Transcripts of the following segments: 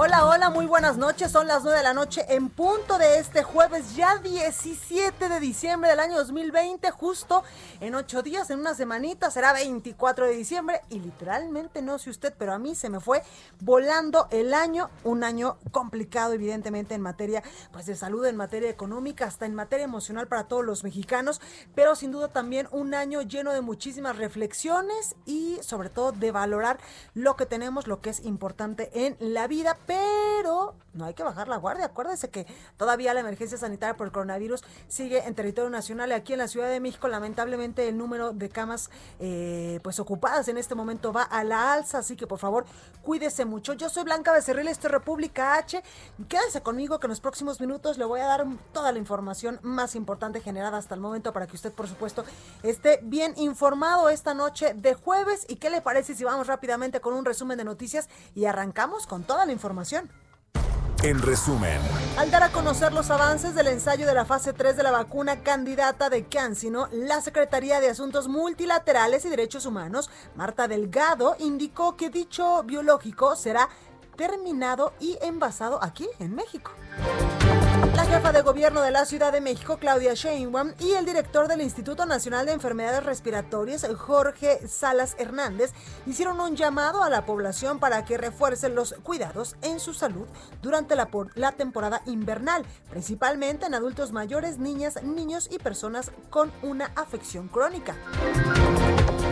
Hola, hola, muy buenas noches. Son las 9 de la noche en punto de este jueves, ya 17 de diciembre del año 2020, justo en 8 días, en una semanita, será 24 de diciembre. Y literalmente, no sé usted, pero a mí se me fue volando el año, un año complicado, evidentemente, en materia pues, de salud, en materia económica, hasta en materia emocional para todos los mexicanos, pero sin duda también un año lleno de muchísimas reflexiones y sobre todo de valorar lo que tenemos, lo que es importante en la vida pero no hay que bajar la guardia. Acuérdese que todavía la emergencia sanitaria por el coronavirus sigue en territorio nacional aquí en la Ciudad de México lamentablemente el número de camas eh, pues ocupadas en este momento va a la alza, así que por favor cuídese mucho. Yo soy Blanca Becerril, esto es República H. Quédese conmigo que en los próximos minutos le voy a dar toda la información más importante generada hasta el momento para que usted por supuesto esté bien informado esta noche de jueves. ¿Y qué le parece si vamos rápidamente con un resumen de noticias y arrancamos con toda la información? En resumen, al dar a conocer los avances del ensayo de la fase 3 de la vacuna candidata de CanSino, la Secretaría de Asuntos Multilaterales y Derechos Humanos, Marta Delgado, indicó que dicho biológico será terminado y envasado aquí en México. La jefa de gobierno de la Ciudad de México, Claudia Sheinbaum, y el director del Instituto Nacional de Enfermedades Respiratorias, Jorge Salas Hernández, hicieron un llamado a la población para que refuercen los cuidados en su salud durante la, la temporada invernal, principalmente en adultos mayores, niñas, niños y personas con una afección crónica.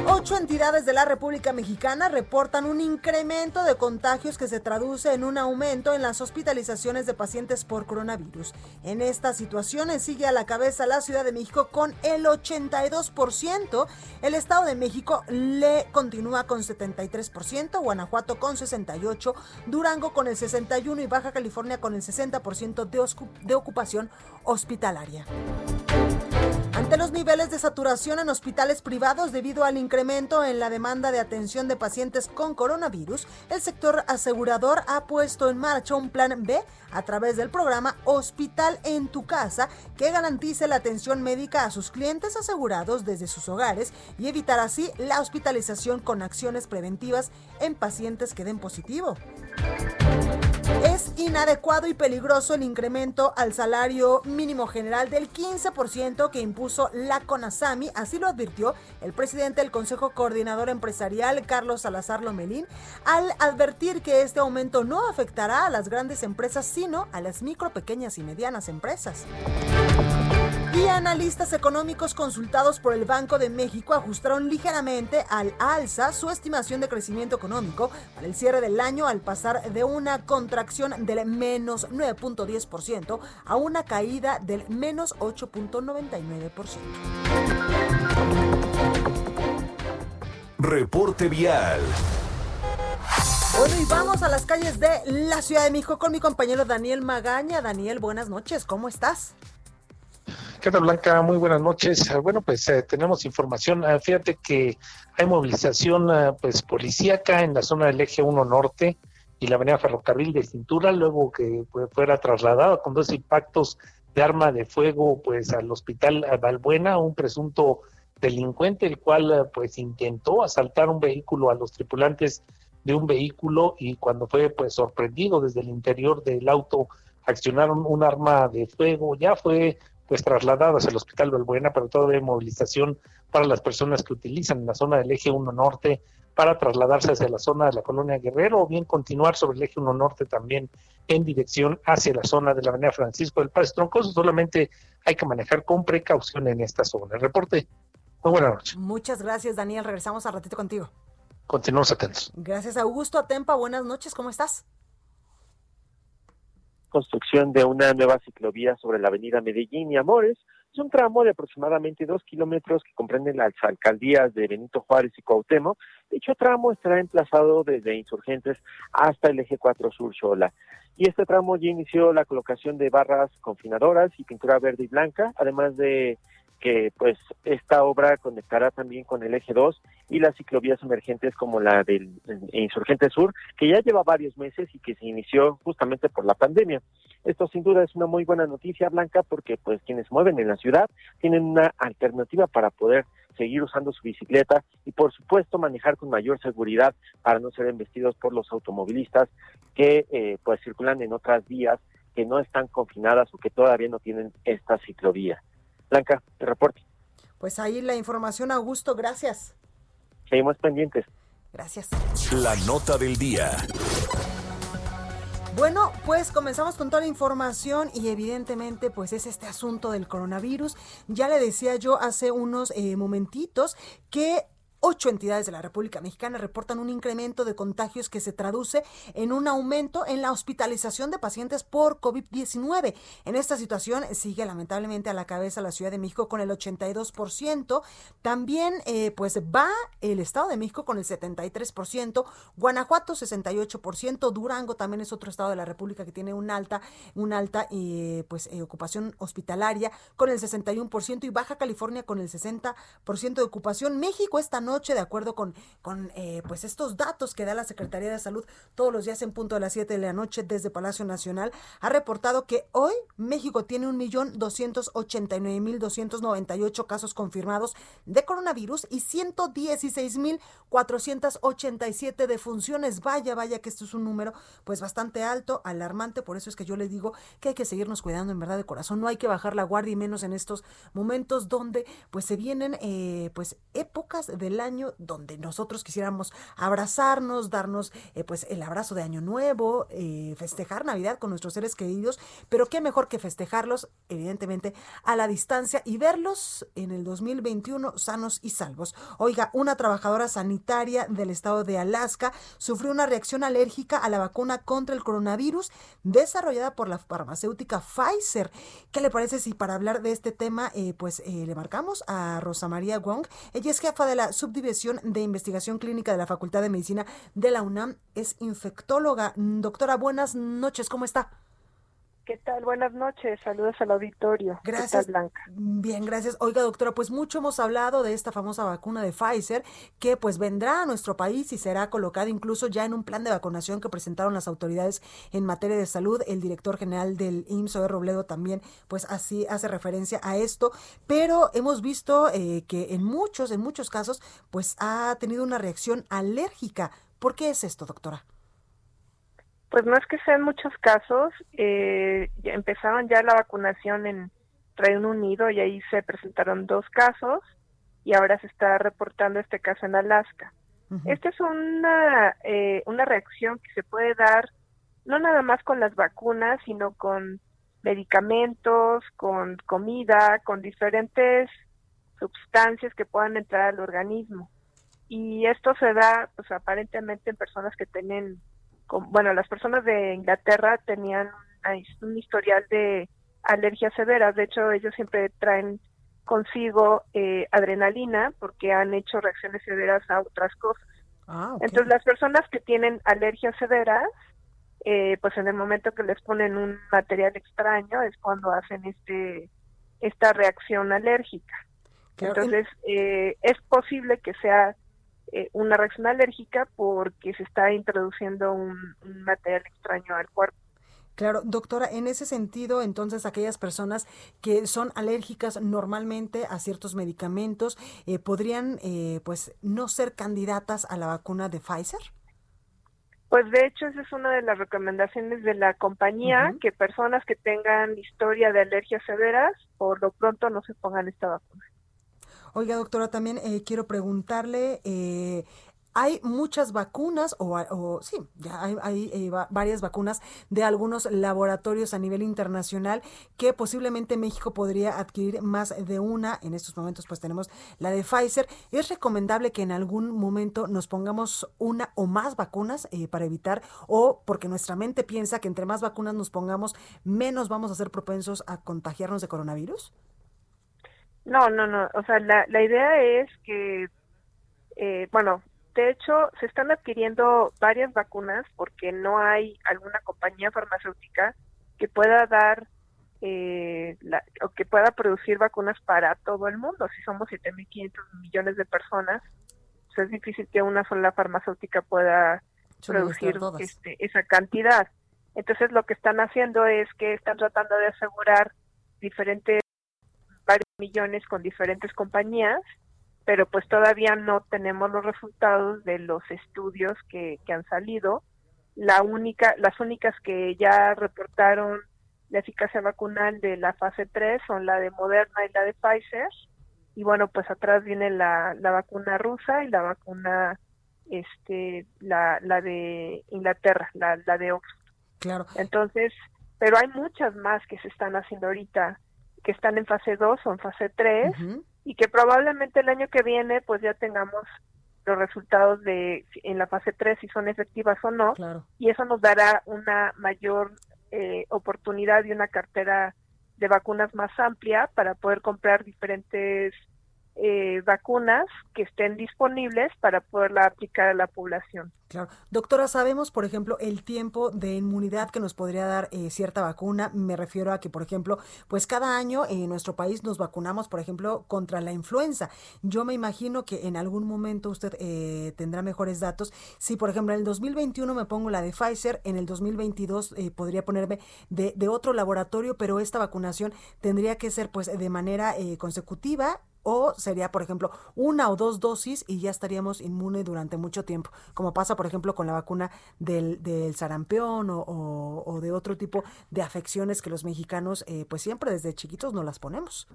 Ocho entidades de la República Mexicana reportan un incremento de contagios que se traduce en un aumento en las hospitalizaciones de pacientes por coronavirus. En esta situación sigue a la cabeza la Ciudad de México con el 82%, el Estado de México le continúa con 73%, Guanajuato con 68%, Durango con el 61% y Baja California con el 60% de, de ocupación hospitalaria. Ante los niveles de saturación en hospitales privados debido al incremento en la demanda de atención de pacientes con coronavirus, el sector asegurador ha puesto en marcha un plan B a través del programa Hospital en tu casa que garantice la atención médica a sus clientes asegurados desde sus hogares y evitar así la hospitalización con acciones preventivas en pacientes que den positivo. Es inadecuado y peligroso el incremento al salario mínimo general del 15% que impuso la CONASAMI, así lo advirtió el presidente del Consejo Coordinador Empresarial, Carlos Salazar Lomelín, al advertir que este aumento no afectará a las grandes empresas, sino a las micro, pequeñas y medianas empresas. Y analistas económicos consultados por el Banco de México ajustaron ligeramente al alza su estimación de crecimiento económico para el cierre del año al pasar de una contracción del menos 9.10% a una caída del menos 8.99%. Reporte vial. Bueno, y vamos a las calles de la Ciudad de México con mi compañero Daniel Magaña. Daniel, buenas noches, ¿cómo estás? ¿Qué tal, Blanca? Muy buenas noches. Ah, bueno, pues eh, tenemos información. Ah, fíjate que hay movilización ah, pues policíaca en la zona del eje 1 norte y la avenida Ferrocarril de Cintura, luego que pues, fuera trasladada con dos impactos de arma de fuego pues al hospital Valbuena, un presunto delincuente, el cual pues intentó asaltar un vehículo a los tripulantes de un vehículo y cuando fue pues sorprendido desde el interior del auto accionaron un arma de fuego, ya fue pues trasladadas al Hospital Valbuena, pero todavía hay movilización para las personas que utilizan la zona del eje 1 norte para trasladarse hacia la zona de la colonia Guerrero o bien continuar sobre el eje 1 norte también en dirección hacia la zona de la avenida Francisco del Paz Troncoso. Solamente hay que manejar con precaución en esta zona. El reporte. Muy buenas noches. Muchas gracias, Daniel. Regresamos al ratito contigo. continuamos atentos. Gracias, Augusto Atempa. Buenas noches, ¿cómo estás? Construcción de una nueva ciclovía sobre la avenida Medellín y Amores. Es un tramo de aproximadamente dos kilómetros que comprende las alcaldías de Benito Juárez y Cuauhtémoc. Dicho tramo estará emplazado desde Insurgentes hasta el eje 4 Sur Xola. Y este tramo ya inició la colocación de barras confinadoras y pintura verde y blanca, además de que pues esta obra conectará también con el eje 2 y las ciclovías emergentes como la del Insurgente Sur, que ya lleva varios meses y que se inició justamente por la pandemia. Esto sin duda es una muy buena noticia, Blanca, porque pues quienes mueven en la ciudad tienen una alternativa para poder seguir usando su bicicleta y por supuesto manejar con mayor seguridad para no ser embestidos por los automovilistas que eh, pues circulan en otras vías que no están confinadas o que todavía no tienen esta ciclovía. Blanca, te reporte. Pues ahí la información, Augusto, gracias. Seguimos pendientes. Gracias. La nota del día. Bueno, pues comenzamos con toda la información y evidentemente pues es este asunto del coronavirus. Ya le decía yo hace unos eh, momentitos que Ocho entidades de la República Mexicana reportan un incremento de contagios que se traduce en un aumento en la hospitalización de pacientes por COVID-19. En esta situación sigue lamentablemente a la cabeza la Ciudad de México con el 82%. También eh, pues va el Estado de México con el 73%, Guanajuato 68%, Durango también es otro estado de la República que tiene una alta, una alta eh, pues eh, ocupación hospitalaria con el 61% y Baja California con el 60% de ocupación. México esta noche de acuerdo con, con eh, pues estos datos que da la Secretaría de Salud todos los días en punto de las 7 de la noche desde Palacio Nacional, ha reportado que hoy México tiene un millón doscientos ochenta y nueve mil doscientos noventa y ocho casos confirmados de coronavirus y ciento dieciséis mil cuatrocientos ochenta y siete defunciones. Vaya, vaya que esto es un número pues bastante alto, alarmante, por eso es que yo le digo que hay que seguirnos cuidando en verdad de corazón, no hay que bajar la guardia y menos en estos momentos donde pues se vienen eh, pues épocas año donde nosotros quisiéramos abrazarnos, darnos eh, pues el abrazo de Año Nuevo, eh, festejar Navidad con nuestros seres queridos, pero qué mejor que festejarlos, evidentemente, a la distancia y verlos en el 2021 sanos y salvos. Oiga, una trabajadora sanitaria del estado de Alaska sufrió una reacción alérgica a la vacuna contra el coronavirus desarrollada por la farmacéutica Pfizer. ¿Qué le parece si para hablar de este tema, eh, pues le marcamos a Rosa María Wong? Ella es jefa de la subdivisión de investigación clínica de la Facultad de Medicina de la UNAM. Es infectóloga. Doctora, buenas noches, ¿cómo está? ¿Qué tal? Buenas noches. Saludos al auditorio. Gracias. Blanca? Bien, gracias. Oiga, doctora, pues mucho hemos hablado de esta famosa vacuna de Pfizer que pues vendrá a nuestro país y será colocada incluso ya en un plan de vacunación que presentaron las autoridades en materia de salud. El director general del IMSS, de Robledo, también pues así hace referencia a esto. Pero hemos visto eh, que en muchos, en muchos casos, pues ha tenido una reacción alérgica. ¿Por qué es esto, doctora? Pues no es que sean muchos casos, eh, empezaron ya la vacunación en Reino Unido y ahí se presentaron dos casos y ahora se está reportando este caso en Alaska. Esta es una, eh, una reacción que se puede dar no nada más con las vacunas, sino con medicamentos, con comida, con diferentes sustancias que puedan entrar al organismo. Y esto se da, pues aparentemente en personas que tienen bueno, las personas de Inglaterra tenían un historial de alergias severas, de hecho ellos siempre traen consigo eh, adrenalina porque han hecho reacciones severas a otras cosas. Ah, Entonces las personas que tienen alergias severas, eh, pues en el momento que les ponen un material extraño es cuando hacen este esta reacción alérgica. Entonces eh, es posible que sea eh, una reacción alérgica porque se está introduciendo un, material extraño al cuerpo. Claro, doctora, en ese sentido, entonces aquellas personas que son alérgicas normalmente a ciertos medicamentos eh, podrían, eh, pues, no ser candidatas a la vacuna de Pfizer. Pues de hecho esa es una de las recomendaciones de la compañía, que personas que tengan historia de alergias severas, por lo pronto no se pongan esta vacuna. Oiga, doctora, también eh, quiero preguntarle, eh, hay muchas vacunas, o, sí, ya hay, eh, varias vacunas de algunos laboratorios a nivel internacional que posiblemente México podría adquirir más de una. En estos momentos pues tenemos la de Pfizer. Es recomendable que en algún momento nos pongamos una o más vacunas eh, para evitar o porque nuestra mente piensa que entre más vacunas nos pongamos, menos vamos a ser propensos a contagiarnos de coronavirus. No, no, no. O sea, la, la idea es que, eh, bueno, de hecho, se están adquiriendo varias vacunas porque no hay alguna compañía farmacéutica que pueda dar eh, o que pueda producir vacunas para todo el mundo. Si somos 7.500 millones de personas, pues es difícil que una sola farmacéutica pueda producir este, esa cantidad. Entonces, lo que están haciendo es que están tratando de asegurar diferentes varios millones con diferentes compañías pero pues todavía no tenemos los resultados de los estudios que, que han salido. La única, las únicas que ya reportaron la eficacia vacunal de la fase 3 son la de Moderna y la de Pfizer. Y bueno, pues atrás viene la, la vacuna rusa y la vacuna, este, la, la de Inglaterra, la, la de Oxford. Claro. Entonces, pero hay muchas más que se están haciendo ahorita, que están en fase 2 o en fase 3 y que probablemente el año que viene pues ya tengamos los resultados de en la fase 3 si son efectivas o no y eso nos dará una mayor eh, oportunidad y una cartera de vacunas más amplia para poder comprar diferentes eh, vacunas que estén disponibles para poderla aplicar a la población. Claro. Doctora, sabemos, por ejemplo, el tiempo de inmunidad que nos podría dar eh, cierta vacuna. Me refiero a que, por ejemplo, pues cada año en nuestro país nos vacunamos, por ejemplo, contra la influenza. Yo me imagino que en algún momento usted eh, tendrá mejores datos. Si, por ejemplo, en el 2021 me pongo la de Pfizer, en el 2022 eh, podría ponerme de, de, otro laboratorio, pero esta vacunación tendría que ser pues de manera consecutiva o sería, por ejemplo, una o dos dosis y ya estaríamos inmune durante mucho tiempo, como pasa, por ejemplo, con la vacuna del, del sarampión o, o, de otro tipo de afecciones que los mexicanos, eh, pues siempre desde chiquitos no las ponemos.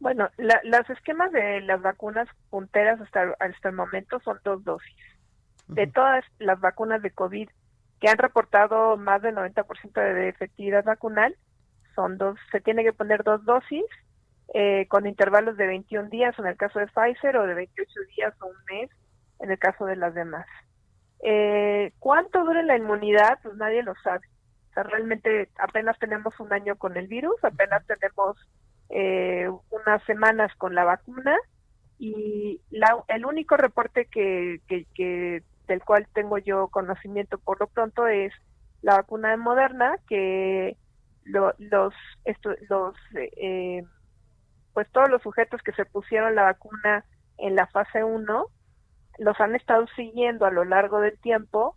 Bueno, los esquemas de las vacunas punteras hasta, hasta el momento son dos dosis. De todas las vacunas de COVID que han reportado más del 90% de efectividad vacunal, son dos, se tiene que poner dos dosis eh, con intervalos de 21 días en el caso de Pfizer o de 28 días o un mes en el caso de las demás. Eh, ¿Cuánto dura la inmunidad? Pues nadie lo sabe. O sea, realmente apenas tenemos un año con el virus, apenas tenemos eh, unas semanas con la vacuna y la, el único reporte que, que, del cual tengo yo conocimiento por lo pronto es la vacuna de Moderna que los los eh, pues todos los sujetos que se pusieron la vacuna en la fase 1 los han estado siguiendo a lo largo del tiempo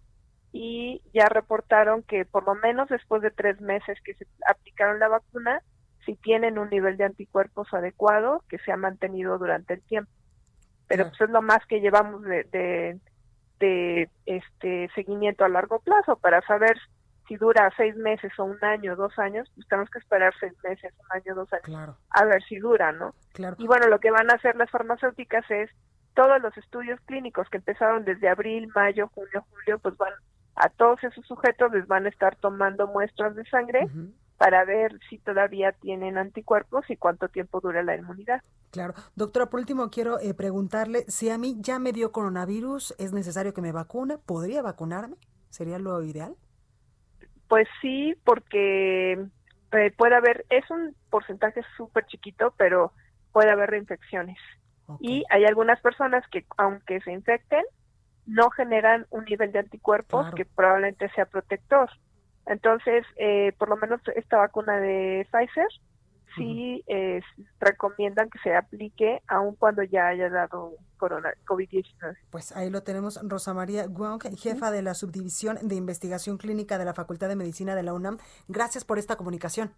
y ya reportaron que por lo menos después de tres meses que se aplicaron la vacuna, si tienen un nivel de anticuerpos adecuado que se ha mantenido durante el tiempo. Pero pues es lo más que llevamos de, de, de este seguimiento a largo plazo para saber si dura seis meses o un año, dos años, pues tenemos que esperar seis meses, un año, dos años, a ver si dura, ¿no? Y bueno, lo que van a hacer las farmacéuticas es todos los estudios clínicos que empezaron desde abril, mayo, junio, julio, pues van a todos esos sujetos les van a estar tomando muestras de sangre para ver si todavía tienen anticuerpos y cuánto tiempo dura la inmunidad. Claro. Doctora, por último quiero eh, preguntarle si a mí ya me dio coronavirus, ¿es necesario que me vacune? ¿Podría vacunarme? ¿Sería lo ideal? Pues sí, porque eh, puede haber, es un porcentaje súper chiquito, pero puede haber reinfecciones. Y hay algunas personas que, aunque se infecten, no generan un nivel de anticuerpos que probablemente sea protector. Entonces, eh, por lo menos esta vacuna de Pfizer sí recomiendan que se aplique aun cuando ya haya dado corona COVID-19. Pues ahí lo tenemos, Rosa María Guang, jefa de la Subdivisión de Investigación Clínica de la Facultad de Medicina de la UNAM. Gracias por esta comunicación.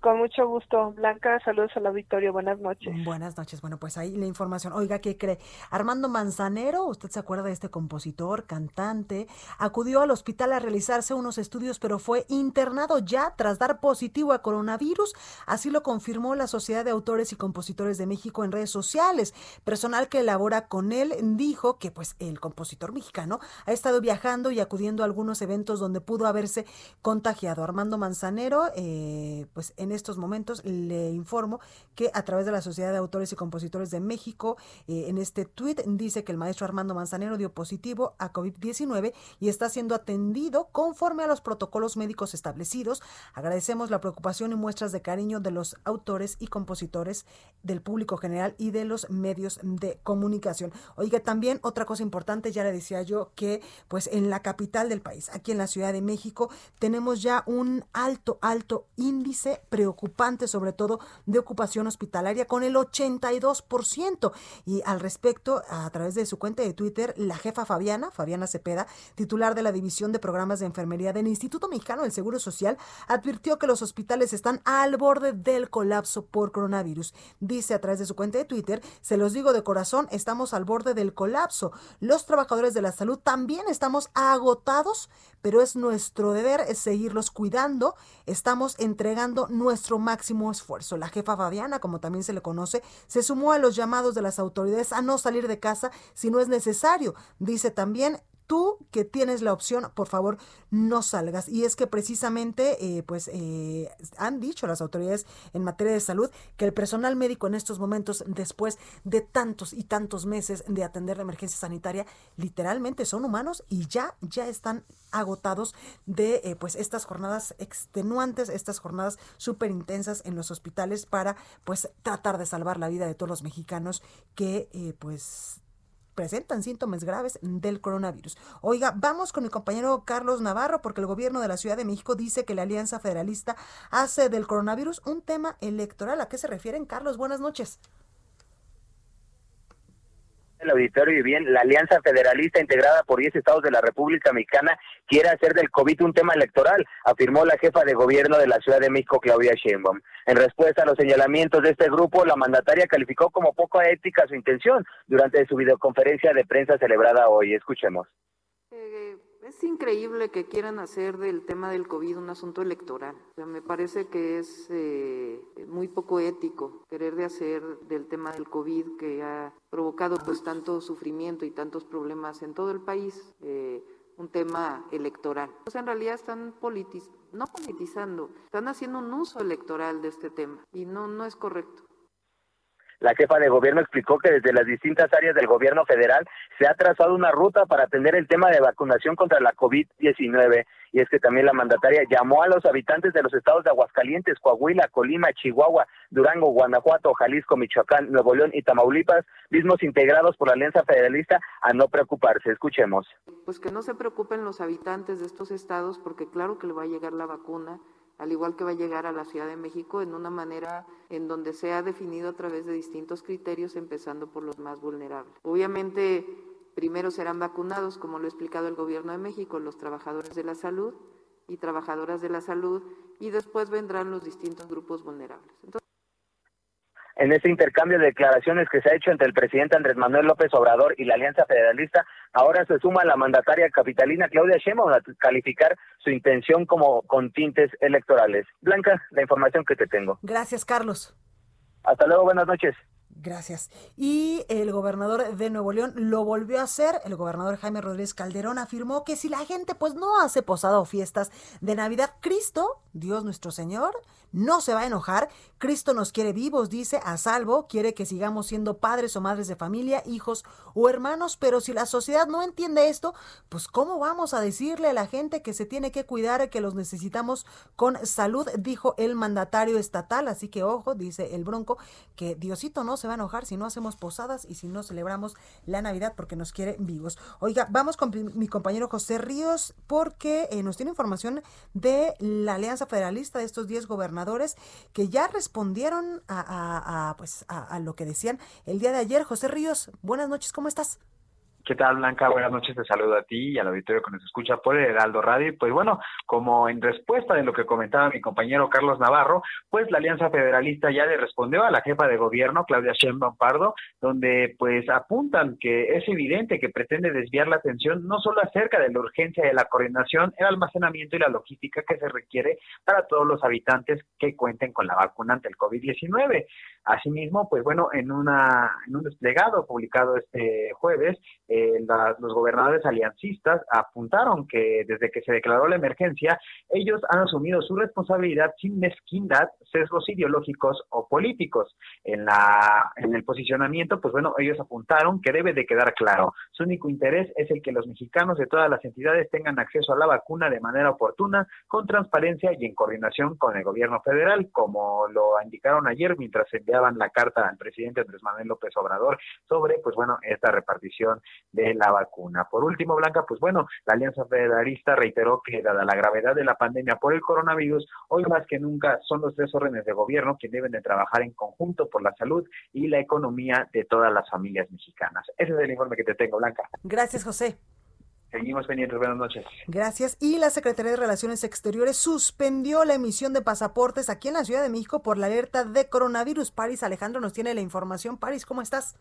Con mucho gusto. Blanca, saludos al auditorio. Buenas noches. Buenas noches. Bueno, pues ahí la información. Oiga, ¿qué cree? Armando Manzanero, usted se acuerda de este compositor, cantante, acudió al hospital a realizarse unos estudios, pero fue internado ya tras dar positivo a coronavirus. Así lo confirmó la Sociedad de Autores y Compositores de México en redes sociales. Personal que elabora con él dijo que pues el compositor mexicano ha estado viajando y acudiendo a algunos eventos donde pudo haberse contagiado. Armando Manzanero, eh, pues estos momentos le informo que a través de la Sociedad de Autores y Compositores de México, eh, en este tuit dice que el maestro Armando Manzanero dio positivo a COVID-19 y está siendo atendido conforme a los protocolos médicos establecidos. Agradecemos la preocupación y muestras de cariño de los autores y compositores del público general y de los medios de comunicación. Oiga, también otra cosa importante, ya le decía yo que pues en la capital del país, aquí en la Ciudad de México, tenemos ya un alto, alto índice preocupante, sobre todo de ocupación hospitalaria, con el 82%. Y al respecto, a través de su cuenta de Twitter, la jefa Fabiana, Fabiana Cepeda, titular de la División de Programas de Enfermería del Instituto Mexicano del Seguro Social, advirtió que los hospitales están al borde del colapso por coronavirus. Dice a través de su cuenta de Twitter, se los digo de corazón, estamos al borde del colapso. Los trabajadores de la salud también estamos agotados, pero es nuestro deber seguirlos cuidando. Estamos entregando nuestro máximo esfuerzo. La jefa Fabiana, como también se le conoce, se sumó a los llamados de las autoridades a no salir de casa si no es necesario. Dice también, tú que tienes la opción, por favor, no salgas. Y es que precisamente, eh, pues, eh, han dicho las autoridades en materia de salud que el personal médico en estos momentos, después de tantos y tantos meses de atender la emergencia sanitaria, literalmente son humanos y ya, ya están agotados de, eh, pues, estas jornadas extenuantes, estas jornadas súper intensas en los hospitales para, pues, tratar de salvar la vida de todos los mexicanos que, pues, presentan síntomas graves del coronavirus. Oiga, vamos con mi compañero Carlos Navarro porque el gobierno de la Ciudad de México dice que la Alianza Federalista hace del coronavirus un tema electoral. ¿A qué se refieren, Carlos? Buenas noches el auditorio y bien, la Alianza Federalista integrada por 10 estados de la República Mexicana quiere hacer del COVID un tema electoral, afirmó la jefa de gobierno de la Ciudad de México, Claudia Sheinbaum. En respuesta a los señalamientos de este grupo, la mandataria calificó como poco ética su intención durante su videoconferencia de prensa celebrada hoy. Escuchemos. Es increíble que quieran hacer del tema del COVID un asunto electoral. me parece que es eh, muy poco ético querer de hacer del tema del COVID que ha provocado pues tanto sufrimiento y tantos problemas en todo el país eh, un tema electoral. O sea, en realidad están politiz no politizando, están haciendo un uso electoral de este tema y no, no es correcto. La jefa de gobierno explicó que desde las distintas áreas del gobierno federal se ha trazado una ruta para atender el tema de vacunación contra la COVID-19 y es que también la mandataria llamó a los habitantes de los estados de Aguascalientes, Coahuila, Colima, Chihuahua, Durango, Guanajuato, Jalisco, Michoacán, Nuevo León y Tamaulipas, mismos integrados por la Alianza Federalista, a no preocuparse. Escuchemos. Pues que no se preocupen los habitantes de estos estados porque claro que le va a llegar la vacuna al igual que va a llegar a la Ciudad de México en una manera en donde se ha definido a través de distintos criterios, empezando por los más vulnerables. Obviamente, primero serán vacunados, como lo ha explicado el Gobierno de México, los trabajadores de la salud y trabajadoras de la salud, y después vendrán los distintos grupos vulnerables en ese intercambio de declaraciones que se ha hecho entre el presidente Andrés Manuel López Obrador y la Alianza Federalista, ahora se suma la mandataria capitalina Claudia Sheinbaum a calificar su intención como con tintes electorales. Blanca, la información que te tengo. Gracias, Carlos. Hasta luego, buenas noches. Gracias. Y el gobernador de Nuevo León lo volvió a hacer. El gobernador Jaime Rodríguez Calderón afirmó que si la gente pues no hace posada o fiestas de Navidad, Cristo, Dios nuestro Señor, no se va a enojar. Cristo nos quiere vivos, dice, a salvo, quiere que sigamos siendo padres o madres de familia, hijos o hermanos, pero si la sociedad no entiende esto, pues ¿cómo vamos a decirle a la gente que se tiene que cuidar, que los necesitamos con salud? Dijo el mandatario estatal, así que ojo, dice el bronco, que Diosito no se va a enojar si no hacemos posadas y si no celebramos la Navidad porque nos quiere vivos. Oiga, vamos con mi compañero José Ríos porque eh, nos tiene información de la Alianza Federalista de estos 10 gobernadores que ya respondieron a, pues, a, lo que decían el día de ayer. José Ríos, buenas noches, ¿cómo estás? ¿Qué tal, Blanca? Buenas noches, te saludo a ti y al auditorio que nos escucha por el Heraldo Radio. Pues bueno, como en respuesta de lo que comentaba mi compañero Carlos Navarro, pues la Alianza Federalista ya le respondió a la jefa de gobierno, Claudia Sheinbaum Pardo, donde pues apuntan que es evidente que pretende desviar la atención no solo acerca de la urgencia de la coordinación, el almacenamiento y la logística que se requiere para todos los habitantes que cuenten con la vacuna ante el COVID-19. Asimismo, pues bueno, en, una, en un desplegado publicado este jueves, eh, los gobernadores aliancistas apuntaron que desde que se declaró la emergencia, ellos han asumido su responsabilidad sin mezquindad, sesgos ideológicos o políticos. En, la, en el posicionamiento, pues bueno, ellos apuntaron que debe de quedar claro, su único interés es el que los mexicanos de todas las entidades tengan acceso a la vacuna de manera oportuna, con transparencia y en coordinación con el gobierno federal, como lo indicaron ayer mientras enviaban la carta al presidente Andrés Manuel López Obrador sobre, pues bueno, esta repartición de la vacuna. Por último, Blanca, pues bueno, la Alianza Federalista reiteró que dada la gravedad de la pandemia por el coronavirus, hoy más que nunca son los tres órdenes de gobierno que deben de trabajar en conjunto por la salud y la economía de todas las familias mexicanas. Ese es el informe que te tengo, Blanca. Gracias, José. Seguimos pendientes. Buenas noches. Gracias. Y la Secretaría de Relaciones Exteriores suspendió la emisión de pasaportes aquí en la Ciudad de México por la alerta de coronavirus. París Alejandro nos tiene la información. París, ¿cómo estás?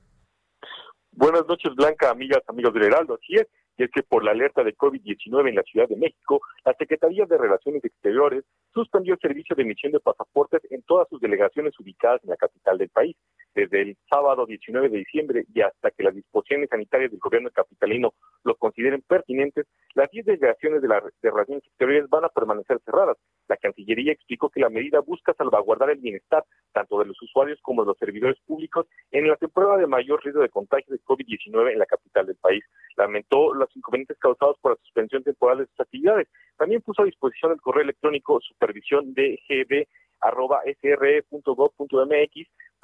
Buenas noches, Blanca, amigas, amigos del Heraldo. Así es, y es que por la alerta de COVID-19 en la Ciudad de México, la Secretaría de Relaciones Exteriores suspendió el servicio de emisión de pasaportes en todas sus delegaciones ubicadas en la capital del país. Desde el sábado 19 de diciembre y hasta que las disposiciones sanitarias del gobierno capitalino lo consideren pertinentes, las 10 delegaciones de, la, de Relaciones Exteriores van a permanecer cerradas. La Cancillería explicó que la medida busca salvaguardar el bienestar tanto de los usuarios como de los servidores públicos en la temporada de mayor riesgo de contagio de COVID-19 en la capital del país. Lamentó los inconvenientes causados por la suspensión temporal de sus actividades. También puso a disposición el correo electrónico supervisión gb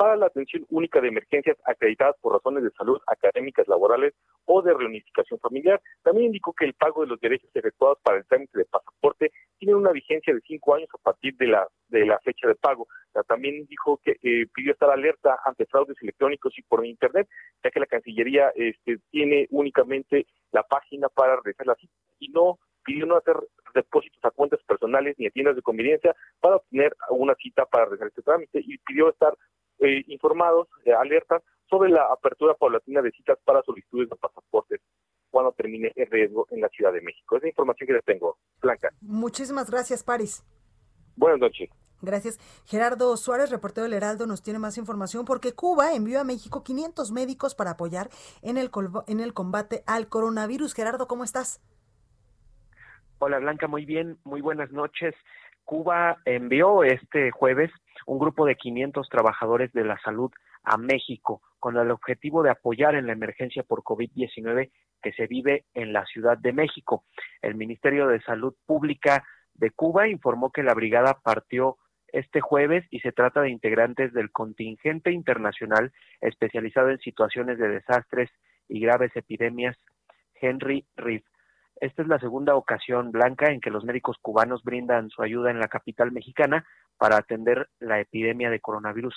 para la atención única de emergencias acreditadas por razones de salud académicas, laborales o de reunificación familiar. También indicó que el pago de los derechos efectuados para el trámite de pasaporte tiene una vigencia de cinco años a partir de la de la fecha de pago. También dijo que eh, pidió estar alerta ante fraudes electrónicos y por internet, ya que la Cancillería este, tiene únicamente la página para realizar la cita y no pidió no hacer depósitos a cuentas personales ni a tiendas de conveniencia para obtener una cita para realizar este trámite y pidió estar eh, informados, eh, alertas sobre la apertura paulatina de citas para solicitudes de pasaportes cuando termine el riesgo en la Ciudad de México. Es la información que les tengo, Blanca. Muchísimas gracias, Paris. Buenas noches. Gracias. Gerardo Suárez, reportero del Heraldo, nos tiene más información porque Cuba envió a México 500 médicos para apoyar en el, en el combate al coronavirus. Gerardo, ¿cómo estás? Hola Blanca, muy bien, muy buenas noches. Cuba envió este jueves un grupo de 500 trabajadores de la salud a México con el objetivo de apoyar en la emergencia por COVID-19 que se vive en la Ciudad de México. El Ministerio de Salud Pública de Cuba informó que la brigada partió este jueves y se trata de integrantes del contingente internacional especializado en situaciones de desastres y graves epidemias Henry Reef. Esta es la segunda ocasión blanca en que los médicos cubanos brindan su ayuda en la capital mexicana para atender la epidemia de coronavirus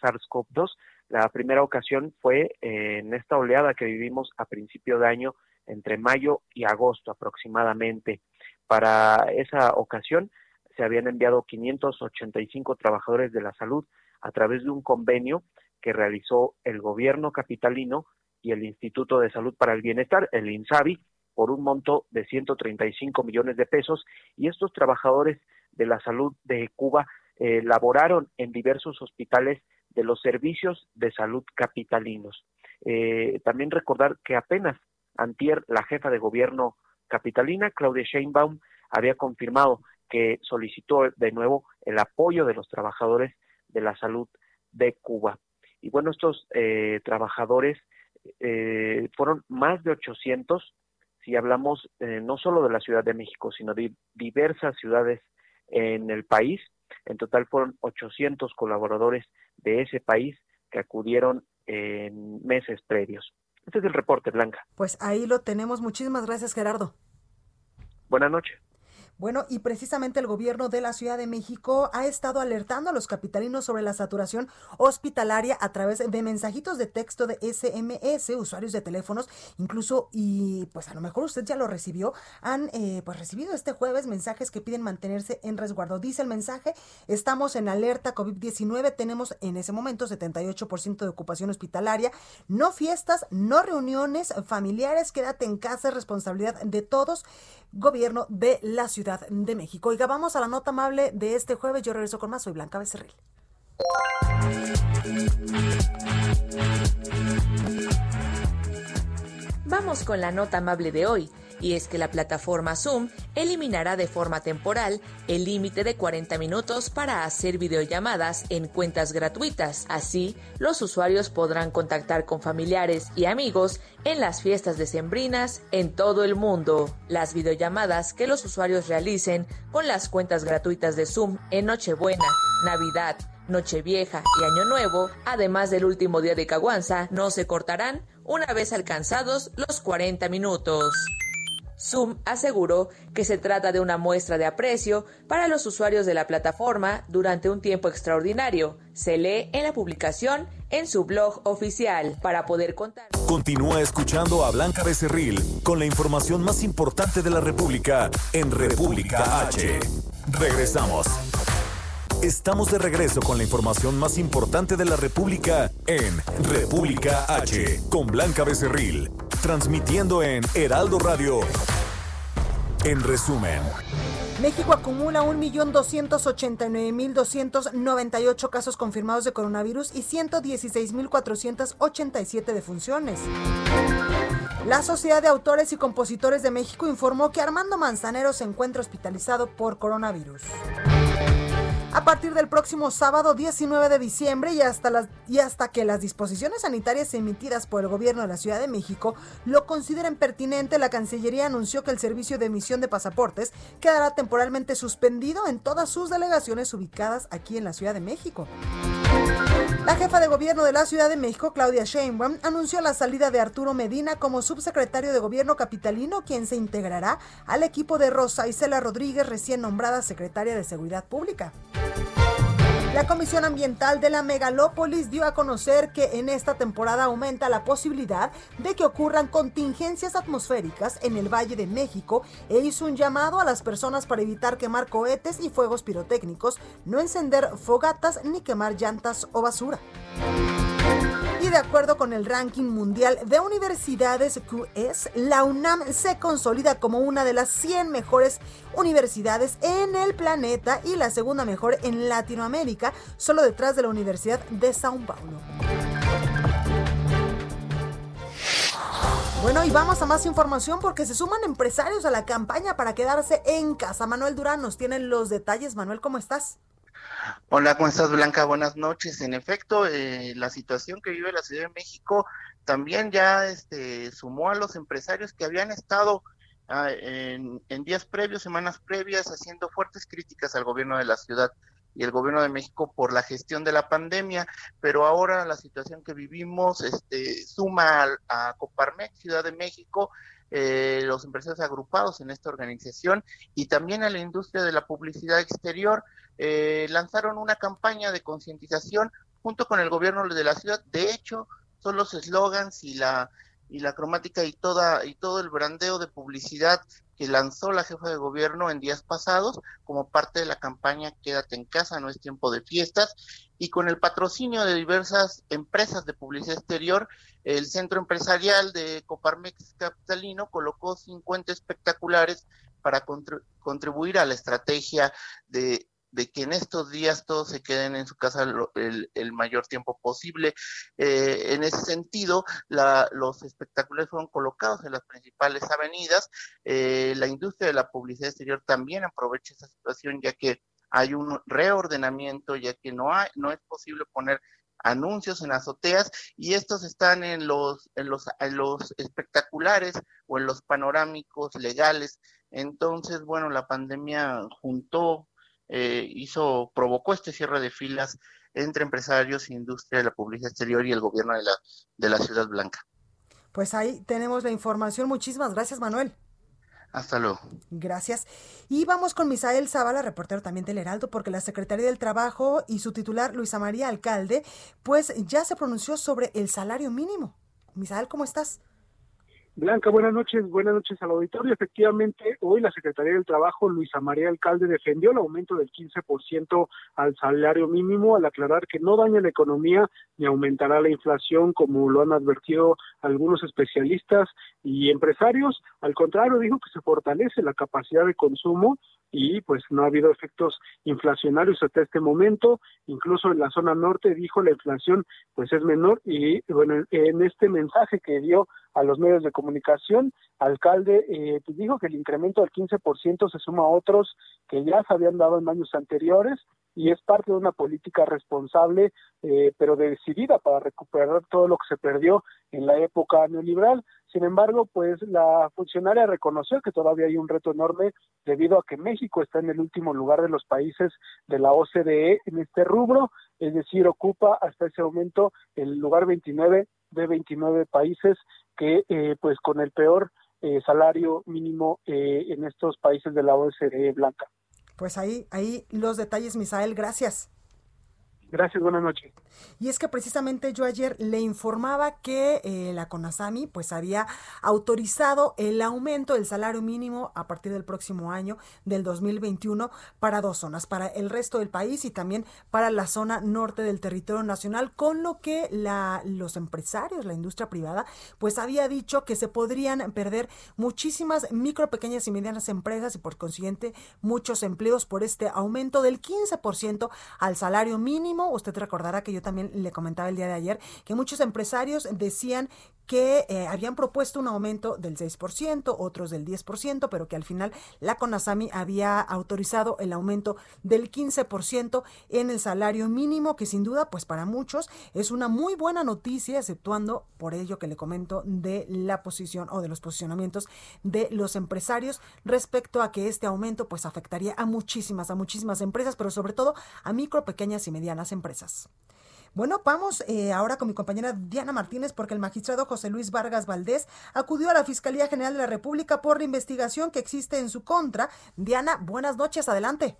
SARS-CoV-2. La primera ocasión fue eh, en esta oleada que vivimos a principio de año, entre mayo y agosto aproximadamente. Para esa ocasión se habían enviado 585 trabajadores de la salud a través de un convenio que realizó el gobierno capitalino y el Instituto de Salud para el Bienestar, el INSABI, por un monto de 135 millones de pesos y estos trabajadores de la salud de Cuba eh, laboraron en diversos hospitales de los servicios de salud capitalinos. Eh, también recordar que apenas antier la jefa de gobierno capitalina, Claudia Sheinbaum, había confirmado que solicitó de nuevo el apoyo de los trabajadores de la salud de Cuba. Y bueno, estos eh, trabajadores eh, fueron más de 800 si hablamos eh, no solo de la Ciudad de México, sino de diversas ciudades en el país. En total fueron 800 colaboradores de ese país que acudieron en meses previos. Este es el reporte, Blanca. Pues ahí lo tenemos. Muchísimas gracias, Gerardo. Buenas noches. Bueno, y precisamente el gobierno de la Ciudad de México ha estado alertando a los capitalinos sobre la saturación hospitalaria a través de mensajitos de texto de SMS, usuarios de teléfonos, incluso, y pues a lo mejor usted ya lo recibió, han eh, pues recibido este jueves mensajes que piden mantenerse en resguardo. Dice el mensaje, estamos en alerta COVID-19, tenemos en ese momento 78% de ocupación hospitalaria, no fiestas, no reuniones familiares, quédate en casa, es responsabilidad de todos gobierno de la De México. Oiga, vamos a la nota amable de este jueves. Yo regreso con más. Soy Blanca Becerril. Vamos con la nota amable de hoy y es que la plataforma Zoom eliminará de forma temporal el límite de 40 minutos para hacer videollamadas en cuentas gratuitas. Así, los usuarios podrán contactar con familiares y amigos en las fiestas decembrinas en todo el mundo. Las videollamadas que los usuarios realicen con las cuentas gratuitas de Zoom en Nochebuena, Navidad, Nochevieja y Año Nuevo, además del último día de Caguanza, no se cortarán una vez alcanzados los 40 minutos. Zoom aseguró que se trata de una muestra de aprecio para los usuarios de la plataforma durante un tiempo extraordinario. Se lee en la publicación en su blog oficial para poder contar. Continúa escuchando a Blanca Becerril con la información más importante de la República en República H. Regresamos. Estamos de regreso con la información más importante de la República en República H con Blanca Becerril, transmitiendo en Heraldo Radio. En resumen, México acumula 1.289.298 casos confirmados de coronavirus y 116.487 defunciones. La Sociedad de Autores y Compositores de México informó que Armando Manzanero se encuentra hospitalizado por coronavirus. A partir del próximo sábado 19 de diciembre y hasta, que las disposiciones sanitarias emitidas por el gobierno de la Ciudad de México lo consideren pertinente, la Cancillería anunció que el servicio de emisión de pasaportes quedará temporalmente suspendido en todas sus delegaciones ubicadas aquí en la Ciudad de México. La jefa de gobierno de la Ciudad de México, Claudia Sheinbaum, anunció la salida de Arturo Medina como subsecretario de gobierno capitalino, quien se integrará al equipo de Rosa Isela Rodríguez, recién nombrada secretaria de Seguridad Pública. La Comisión Ambiental de la Megalópolis dio a conocer que en esta temporada aumenta la posibilidad de que ocurran contingencias atmosféricas en el Valle de México e hizo un llamado a las personas para evitar quemar cohetes y fuegos pirotécnicos, no encender fogatas ni quemar llantas o basura. De acuerdo con el ranking mundial de universidades QS, la UNAM se consolida como una de las 100 mejores universidades en el planeta y la segunda mejor en Latinoamérica, solo detrás de la Universidad de Sao Paulo. Bueno, y vamos a más información porque se suman empresarios a la campaña para quedarse en casa. Manuel Durán nos tiene los detalles. Manuel, ¿cómo estás? Hola, ¿cómo estás, Blanca? Buenas noches. En efecto, eh, la situación que vive la Ciudad de México también ya este, sumó a los empresarios que habían estado ah, en, días previos, semanas previas, haciendo fuertes críticas al gobierno de la ciudad y el gobierno de México por la gestión de la pandemia, pero ahora la situación que vivimos este, suma a, a Coparmex, Ciudad de México, eh, los empresarios agrupados en esta organización y también a la industria de la publicidad exterior eh, lanzaron una campaña de concientización junto con el gobierno de la ciudad. De hecho, son los eslogans y la y la cromática y toda y todo el brandeo de publicidad que lanzó la jefa de gobierno en días pasados como parte de la campaña Quédate en casa, no es tiempo de fiestas y con el patrocinio de diversas empresas de publicidad exterior, el centro empresarial de Coparmex Capitalino colocó 50 espectaculares para contribuir a la estrategia de de que en estos días todos se queden en su casa el, mayor tiempo posible. Eh, en ese sentido, los espectáculos fueron colocados en las principales avenidas. Eh, la industria de la publicidad exterior también aprovecha esa situación ya que hay un reordenamiento, ya que no, hay, no es posible poner anuncios en azoteas y estos están en los, en los, en los espectaculares o en los panorámicos legales. Entonces, bueno, la pandemia juntó eh, hizo, provocó este cierre de filas entre empresarios, industria de la publicidad exterior y el gobierno de la, de la Ciudad Blanca. Pues ahí tenemos la información. Muchísimas gracias, Manuel. Hasta luego. Gracias. Y vamos con Misael Zavala, reportero también del Heraldo, porque la Secretaría del Trabajo y su titular, Luisa María Alcalde, pues ya se pronunció sobre el salario mínimo. Misael, ¿cómo estás? Blanca, buenas noches, buenas noches al auditorio. Efectivamente, hoy la Secretaría del Trabajo, Luisa María Alcalde, defendió el aumento del 15% al salario mínimo al aclarar que no daña la economía ni aumentará la inflación, como lo han advertido algunos especialistas y empresarios. Al contrario, dijo que se fortalece la capacidad de consumo y pues no ha habido efectos inflacionarios hasta este momento. Incluso en la zona norte dijo la inflación pues es menor y bueno, en este mensaje que dio a los medios de comunicación, alcalde eh, pues dijo que el incremento del 15% se suma a otros que ya se habían dado en años anteriores y es parte de una política responsable eh, pero decidida para recuperar todo lo que se perdió en la época neoliberal. Sin embargo, pues la funcionaria reconoció que todavía hay un reto enorme debido a que México está en el último lugar de los países de la OCDE en este rubro, es decir, ocupa hasta ese momento el lugar 29 de 29 países que eh, pues con el peor eh, salario mínimo eh, en estos países de la OCDE blanca. Pues ahí, ahí los detalles, Misael, gracias. Gracias, buenas noches. Y es que precisamente yo ayer le informaba que eh, la CONASAMI pues había autorizado el aumento del salario mínimo a partir del próximo año del 2021 para dos zonas, para el resto del país y también para la zona norte del territorio nacional, con lo que la, los empresarios, la industria privada, pues había dicho que se podrían perder muchísimas micro, pequeñas y medianas empresas y por consiguiente muchos empleos por este aumento del 15% al salario mínimo usted recordará que yo también le comentaba el día de ayer que muchos empresarios decían que eh, habían propuesto un aumento del 6%, otros del 10%, pero que al final la CONASAMI había autorizado el aumento del 15% en el salario mínimo, que sin duda, pues para muchos es una muy buena noticia, exceptuando por ello que le comento de la posición o de los posicionamientos de los empresarios respecto a que este aumento pues afectaría a muchísimas, a muchísimas empresas, pero sobre todo a micro, pequeñas y medianas empresas. Bueno, vamos eh, ahora con mi compañera Diana Martínez porque el magistrado José Luis Vargas Valdés acudió a la Fiscalía General de la República por la investigación que existe en su contra. Diana, buenas noches, adelante.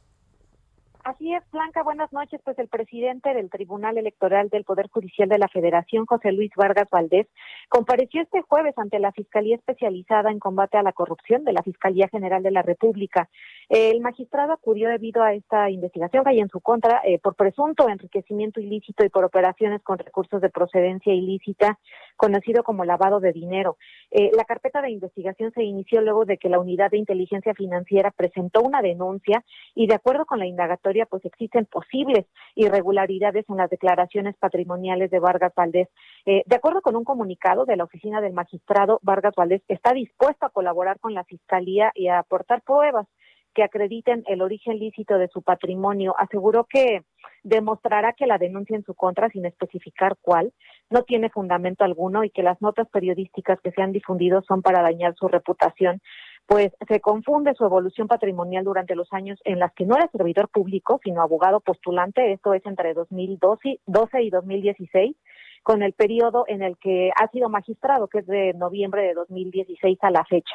Así es, Blanca, buenas noches. Pues el presidente del Tribunal Electoral del Poder Judicial de la Federación, José Luis Vargas Valdés, compareció este jueves ante la Fiscalía Especializada en Combate a la Corrupción de la Fiscalía General de la República. El magistrado acudió debido a esta investigación que hay en su contra eh, por presunto enriquecimiento ilícito y por operaciones con recursos de procedencia ilícita, conocido como lavado de dinero. Eh, la carpeta de investigación se inició luego de que la Unidad de Inteligencia Financiera presentó una denuncia y de acuerdo con la indagatoria pues existen posibles irregularidades en las declaraciones patrimoniales de Vargas Valdés. Eh, de acuerdo con un comunicado de la oficina del magistrado, Vargas Valdés está dispuesto a colaborar con la Fiscalía y a aportar pruebas que acrediten el origen lícito de su patrimonio. Aseguró que demostrará que la denuncia en su contra, sin especificar cuál, no tiene fundamento alguno y que las notas periodísticas que se han difundido son para dañar su reputación pues se confunde su evolución patrimonial durante los años en las que no era servidor público, sino abogado postulante, esto es entre 2012 y 2016, con el periodo en el que ha sido magistrado, que es de noviembre de 2016 a la fecha.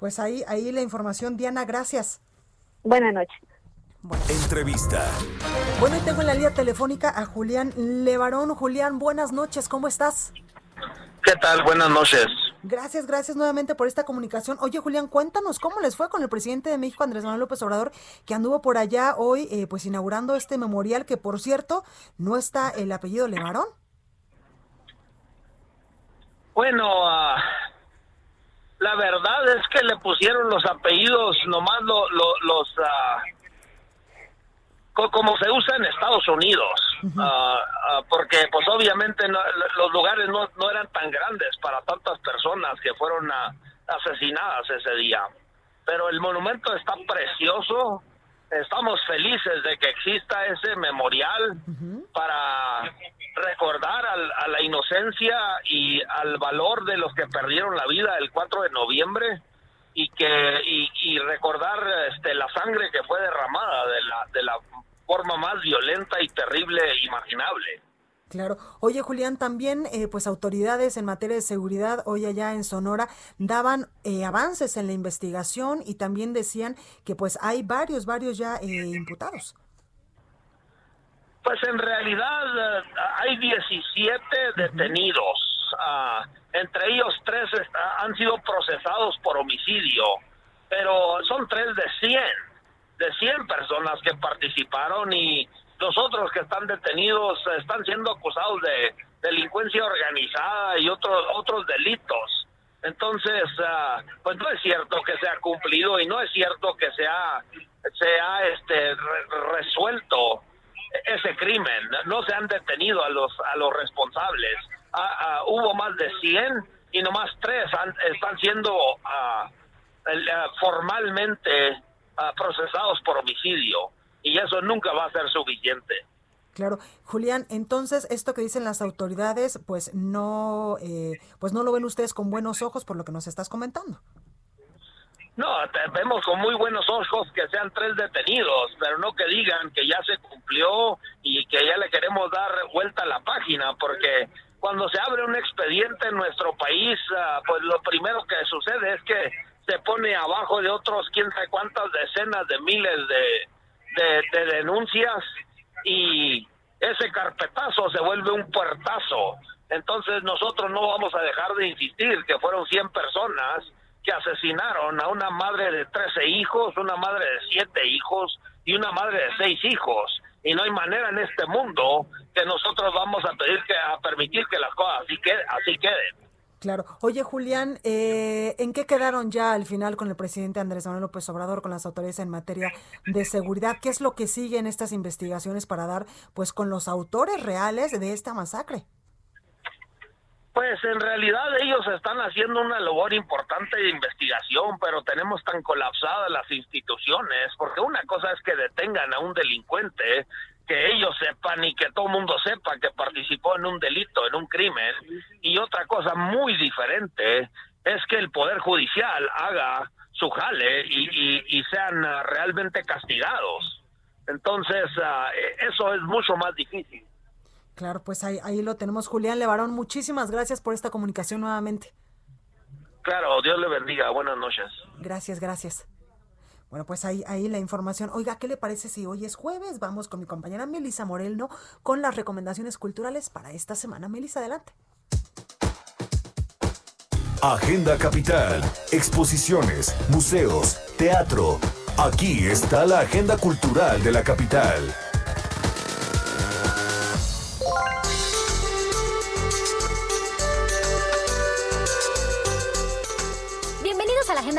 Pues ahí, ahí la información, Diana, gracias. Buenas noches. Entrevista. Bueno, y tengo en la línea telefónica a Julián Levarón. Julián, buenas noches, ¿cómo estás? ¿Qué tal? Buenas noches. Gracias, gracias nuevamente por esta comunicación. Oye, Julián, cuéntanos cómo les fue con el presidente de México, Andrés Manuel López Obrador, que anduvo por allá hoy, eh, pues inaugurando este memorial, que por cierto, no está el apellido Levarón. Bueno, uh, la verdad es que le pusieron los apellidos nomás lo, lo, los... Uh, como se usa en Estados Unidos, ah, porque pues obviamente los lugares no, no, eran tan grandes para tantas personas que fueron asesinadas ese día. Pero el monumento está precioso, estamos felices de que exista ese memorial para recordar a la inocencia y al valor de los que perdieron la vida el 4 de noviembre y que y, recordar este la sangre que fue derramada de la de la forma más violenta y terrible imaginable. Claro. Oye, Julián, también eh, pues autoridades en materia de seguridad hoy allá en Sonora daban eh, avances en la investigación y también decían que pues hay varios, varios ya eh, imputados. Pues en realidad eh, hay 17 detenidos. Ah, entre ellos tres está- han sido procesados por homicidio, pero son tres de 100, de 100 personas que participaron y los otros que están detenidos están siendo acusados de delincuencia organizada y otros otros delitos. Entonces, ah, pues no es cierto que se ha cumplido y no es cierto que se ha, se ha este, re- resuelto ese crimen. No se han detenido a los a los responsables. Ah, ah, hubo más de 100 y nomás tres han- están siendo ah, ah, formalmente ah, procesados por homicidio y eso nunca va a ser suficiente. Claro, Julián, entonces esto que dicen las autoridades, pues no, eh, pues no lo ven ustedes con buenos ojos por lo que nos estás comentando. No, vemos con muy buenos ojos que sean tres detenidos, pero no que digan que ya se cumplió y que ya le queremos dar vuelta a la página, porque cuando se abre un expediente en nuestro país, ah, pues lo primero que sucede es que se pone abajo de otros quién sabe cuántas decenas de miles de, de, de denuncias y ese carpetazo se vuelve un puertazo. Entonces nosotros no vamos a dejar de insistir que fueron 100 personas que asesinaron a una madre de 13 hijos, una madre de 7 hijos y una madre de 6 hijos. Y no hay manera en este mundo que nosotros vamos a pedir que a permitir que las cosas así, que, así queden. Claro. Oye, Julián, eh, ¿en qué quedaron ya al final con el presidente Andrés Manuel López Obrador, con las autoridades en materia de seguridad? ¿Qué es lo que sigue en estas investigaciones para dar, pues, con los autores reales de esta masacre? Pues en realidad ellos están haciendo una labor importante de investigación, pero tenemos tan colapsadas las instituciones, porque una cosa es que detengan a un delincuente, que ellos sepan y que todo el mundo sepa que participó en un delito, en un crimen, y otra cosa muy diferente es que el Poder Judicial haga su jale y, y- y sean ah, realmente castigados. Entonces, ah, eh, eso es mucho más difícil. Claro, pues ahí, ahí lo tenemos. Julián Levarón, muchísimas gracias por esta comunicación nuevamente. Claro, Dios le bendiga. Buenas noches. Gracias, gracias. Bueno, pues ahí, ahí la información. Oiga, ¿qué le parece si hoy es jueves? Vamos con mi compañera Melisa Moreno con las recomendaciones culturales para esta semana. Melisa, adelante. Agenda Capital, exposiciones, museos, teatro. Aquí está la agenda cultural de la capital.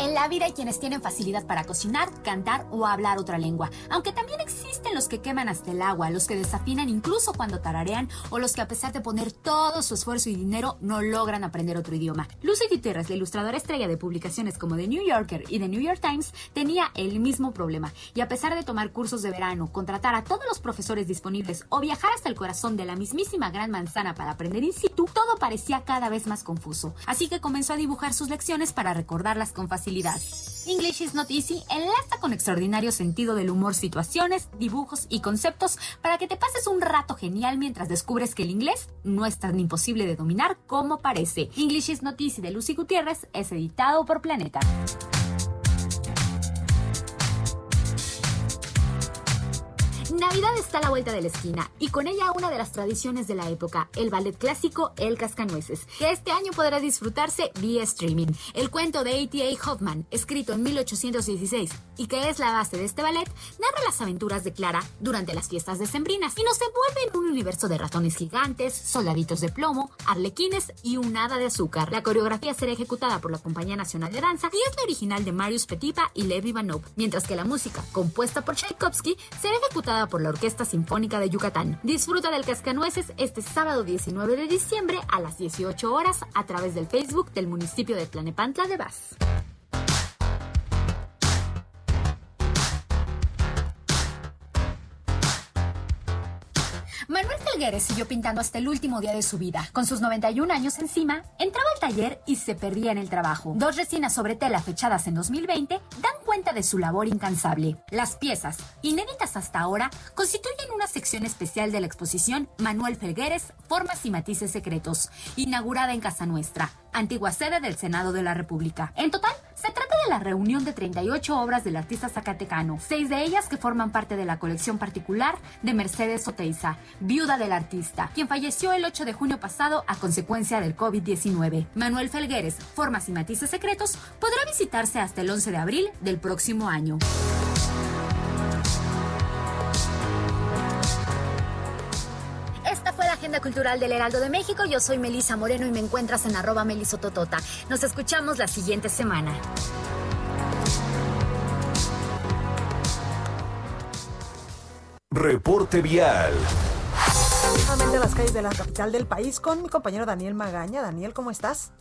En la vida hay quienes tienen facilidad para cocinar, cantar o hablar otra lengua, aunque también existen los que queman hasta el agua, los que desafinan incluso cuando tararean o los que a pesar de poner todo su esfuerzo y dinero no logran aprender otro idioma. Lucy Gutiérrez, la ilustradora estrella de publicaciones como The New Yorker y The New York Times, tenía el mismo problema y a pesar de tomar cursos de verano, contratar a todos los profesores disponibles o viajar hasta el corazón de la mismísima Gran Manzana para aprender in situ, todo parecía cada vez más confuso. Así que comenzó a dibujar sus lecciones para recordarlas con facilidad. English is not easy enlaza con extraordinario sentido del humor situaciones, dibujos y conceptos para que te pases un rato genial mientras descubres que el inglés no es tan imposible de dominar como parece. English is not easy de Lucy Gutiérrez es editado por Planeta. Navidad está a la vuelta de la esquina y con ella una de las tradiciones de la época, el ballet clásico El Cascanueces, que este año podrá disfrutarse vía streaming. El cuento de A.T.A. Hoffman, escrito en 1816 y que es la base de este ballet, narra las aventuras de Clara durante las fiestas decembrinas y nos envuelve en un universo de ratones gigantes, soldaditos de plomo, arlequines y un hada de azúcar. La coreografía será ejecutada por la Compañía Nacional de Danza y es la original de Marius Petipa y Lev Ivanov, mientras que la música, compuesta por Tchaikovsky, será ejecutada por la Orquesta Sinfónica de Yucatán. Disfruta del Cascanueces este sábado 19 de diciembre a las 18 horas a través del Facebook del municipio de Tlanepantla de Vaz. Manuel Felgueres siguió pintando hasta el último día de su vida. Con sus 91 años encima, entraba al taller y se perdía en el trabajo. Dos resinas sobre tela fechadas en 2020 dan cuenta de su labor incansable. Las piezas, inéditas hasta ahora, constituyen una sección especial de la exposición Manuel Felgueres, Formas y Matices Secretos, inaugurada en Casa Nuestra, antigua sede del Senado de la República. En total, se trata de la reunión de 38 obras del artista zacatecano, seis de ellas que forman parte de la colección particular de Mercedes Oteiza, viuda del artista, quien falleció el 8 de junio pasado a consecuencia del COVID-19. Manuel Felgueres, Formas y Matices Secretos, podrá visitarse hasta el 11 de abril del próximo año. Agenda Cultural del Heraldo de México. Yo soy Melisa Moreno y me encuentras en arroba melisototota. Nos escuchamos la siguiente semana. Reporte vial. Nuevamente a las calles de la capital del país con mi compañero Daniel Magaña. Daniel, ¿cómo estás?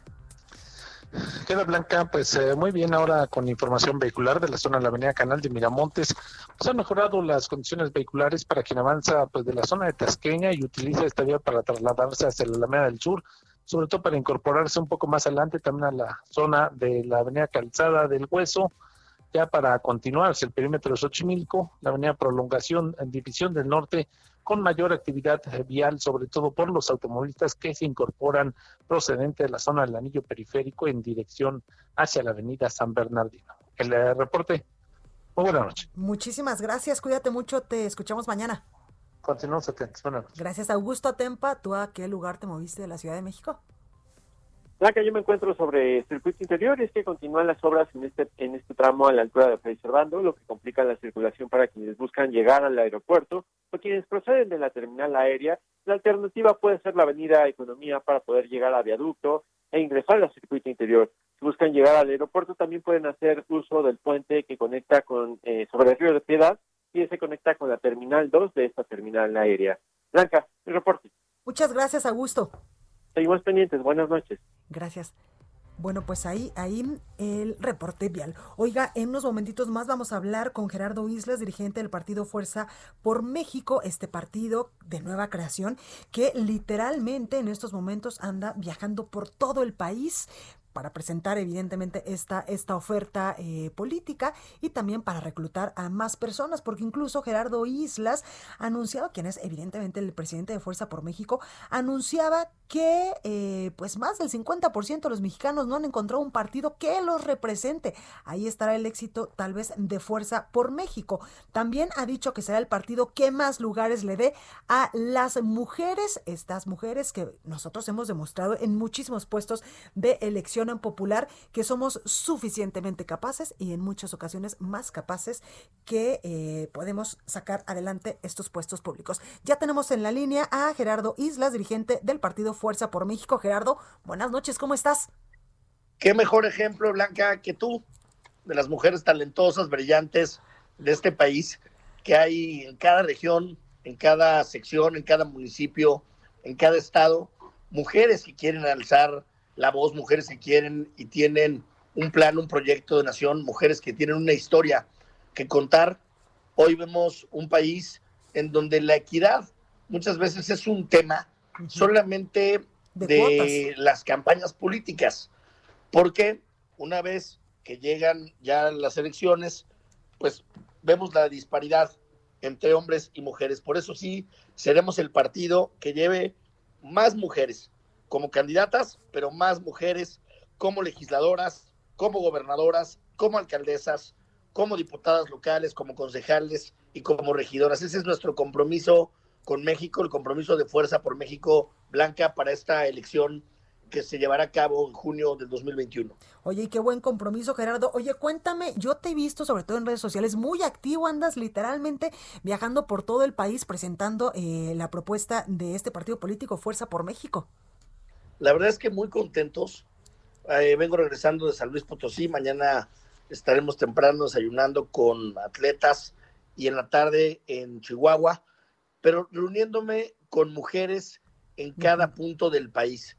Queda Blanca, pues eh, muy bien ahora con información vehicular de la zona de la avenida Canal de Miramontes. Pues han mejorado las condiciones vehiculares para quien avanza pues de la zona de Tasqueña y utiliza esta vía para trasladarse hacia la Alameda del Sur, sobre todo para incorporarse un poco más adelante también a la zona de la avenida Calzada del Hueso, ya para continuar hacia el perímetro de Xochimilco, la avenida Prolongación en División del Norte, con mayor actividad vial, sobre todo por los automovilistas que se incorporan procedente de la zona del anillo periférico en dirección hacia la avenida San Bernardino. El eh, reporte. Muy buena noche. Muchísimas gracias, cuídate mucho, te escuchamos mañana. Continuamos atentos. Buenas noches. Gracias, Augusto Atempa. ¿Tú a qué lugar te moviste de la Ciudad de México? Blanca, yo me encuentro sobre circuito interior, es que continúan las obras en este en este tramo a la altura de Fray Servando, lo que complica la circulación para quienes buscan llegar al aeropuerto o quienes proceden de la terminal aérea. La alternativa puede ser la avenida Economía para poder llegar a Viaducto e ingresar al circuito interior. Si buscan llegar al aeropuerto, también pueden hacer uso del puente que conecta con eh, sobre el río de Piedad y se conecta con la terminal 2 de esta terminal aérea. Blanca, el reporte. Muchas gracias, Augusto. Seguimos pendientes. Buenas noches. Gracias. Bueno, pues ahí, ahí el reporte vial. Oiga, en unos momentitos más vamos a hablar con Gerardo Islas, dirigente del partido Fuerza por México, este partido de nueva creación que literalmente en estos momentos anda viajando por todo el país para presentar evidentemente esta, esta oferta eh, política y también para reclutar a más personas, porque incluso Gerardo Islas anunciaba, quien es evidentemente el presidente de Fuerza por México, anunciaba que eh, pues más del 50% de los mexicanos no han encontrado un partido que los represente. Ahí estará el éxito tal vez de Fuerza por México. También ha dicho que será el partido que más lugares le dé a las mujeres, estas mujeres que nosotros hemos demostrado en muchísimos puestos de elección popular que somos suficientemente capaces y en muchas ocasiones más capaces que eh, podemos sacar adelante estos puestos públicos. Ya tenemos en la línea a Gerardo Islas, dirigente del partido Fuerza por México. Gerardo, buenas noches, ¿cómo estás? Qué mejor ejemplo, Blanca, que tú, de las mujeres talentosas, brillantes de este país, que hay en cada región, en cada sección, en cada municipio, en cada estado, mujeres que quieren alzar la voz, mujeres que quieren y tienen un plan, un proyecto de nación, mujeres que tienen una historia que contar. Hoy vemos un país en donde la equidad muchas veces es un tema solamente de, las campañas políticas, porque una vez que llegan ya las elecciones, pues vemos la disparidad entre hombres y mujeres. Por eso sí, seremos el partido que lleve más mujeres, como candidatas, pero más mujeres como legisladoras, como gobernadoras, como alcaldesas, como diputadas locales, como concejales y como regidoras. Ese es nuestro compromiso con México, el compromiso de Fuerza por México Blanca para esta elección que se llevará a cabo en junio del 2021. Oye, y qué buen compromiso, Gerardo. Oye, cuéntame, yo te he visto, sobre todo en redes sociales, muy activo, andas literalmente viajando por todo el país presentando eh, la propuesta de este partido político Fuerza por México. La verdad es que muy contentos. Eh, vengo regresando de San Luis Potosí. Mañana estaremos temprano desayunando con atletas y en la tarde en Chihuahua, pero reuniéndome con mujeres en cada punto del país.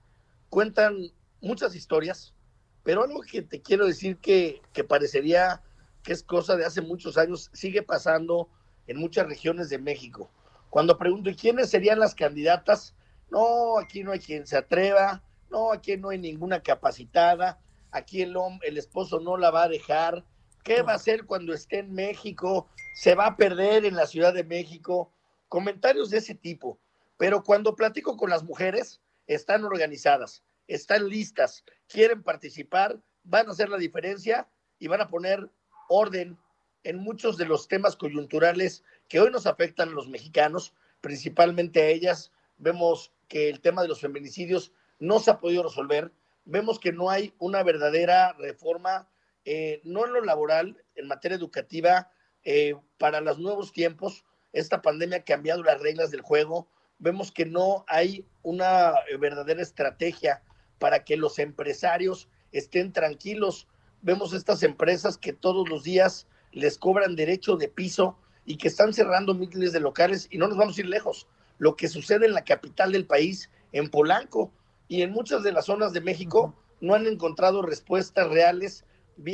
Cuentan muchas historias, pero algo que te quiero decir que, que parecería que es cosa de hace muchos años, sigue pasando en muchas regiones de México. Cuando pregunto, ¿y quiénes serían las candidatas? No, aquí no hay quien se atreva, no, aquí no hay ninguna capacitada, aquí el, el esposo no la va a dejar. ¿Qué va a hacer cuando esté en México? ¿Se va a perder en la Ciudad de México? Comentarios de ese tipo. Pero cuando platico con las mujeres, están organizadas, están listas, quieren participar, van a hacer la diferencia y van a poner orden en muchos de los temas coyunturales que hoy nos afectan a los mexicanos, principalmente a ellas. Vemos que el tema de los feminicidios no se ha podido resolver. Vemos que no hay una verdadera reforma, eh, no en lo laboral, en materia educativa, eh, para los nuevos tiempos. Esta pandemia ha cambiado las reglas del juego. Vemos que no hay una verdadera estrategia para que los empresarios estén tranquilos. Vemos estas empresas que todos los días les cobran derecho de piso y que están cerrando miles de locales y no nos vamos a ir lejos. Lo que sucede en la capital del país, en Polanco y en muchas de las zonas de México, no han encontrado respuestas reales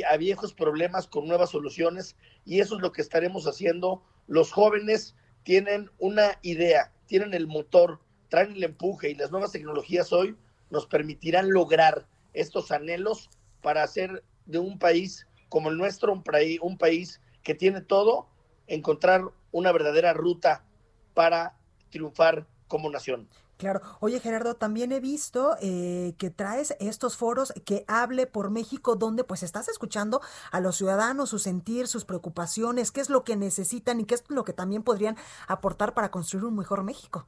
a viejos problemas con nuevas soluciones y eso es lo que estaremos haciendo. Los jóvenes tienen una idea, tienen el motor, traen el empuje y las nuevas tecnologías hoy nos permitirán lograr estos anhelos para hacer de un país como el nuestro, un, país que tiene todo, encontrar una verdadera ruta para triunfar como nación. Claro. Oye, Gerardo, también he visto eh, que traes estos foros que hable por México, donde pues estás escuchando a los ciudadanos, su sentir, sus preocupaciones, qué es lo que necesitan y qué es lo que también podrían aportar para construir un mejor México.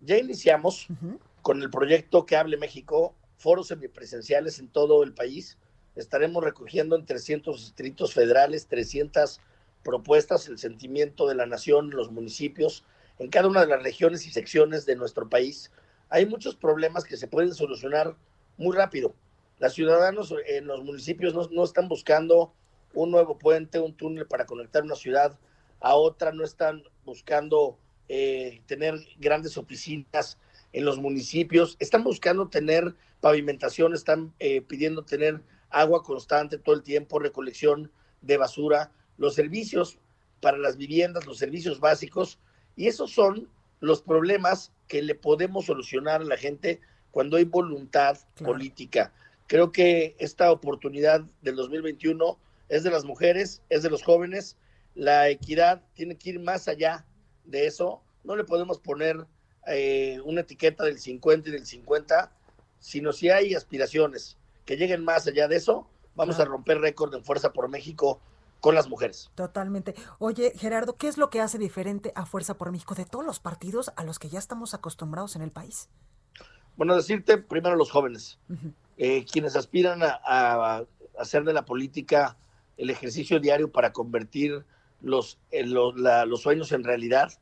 Ya iniciamos con el proyecto que hable México, foros semipresenciales en todo el país. Estaremos recogiendo en 300 distritos federales 300 propuestas, el sentimiento de la nación, los municipios, en cada una de las regiones y secciones de nuestro país. Hay muchos problemas que se pueden solucionar muy rápido. Los ciudadanos en los municipios no, están buscando un nuevo puente, un túnel para conectar una ciudad a otra, no están buscando eh, tener grandes oficinas en los municipios, están buscando tener pavimentación, están eh, pidiendo tener agua constante todo el tiempo, recolección de basura, los servicios para las viviendas, los servicios básicos, y esos son los problemas que le podemos solucionar a la gente cuando hay voluntad política. Creo que esta oportunidad del 2021 es de las mujeres, es de los jóvenes. La equidad tiene que ir más allá de eso. No le podemos poner eh, una etiqueta del 50 y del 50, sino si hay aspiraciones que lleguen más allá de eso, vamos a romper récord en Fuerza por México con las mujeres. Totalmente. Oye, Gerardo, ¿qué es lo que hace diferente a Fuerza por México de todos los partidos a los que ya estamos acostumbrados en el país? Bueno, decirte primero los jóvenes, eh, quienes aspiran a, hacer de la política el ejercicio diario para convertir los, los sueños en realidad,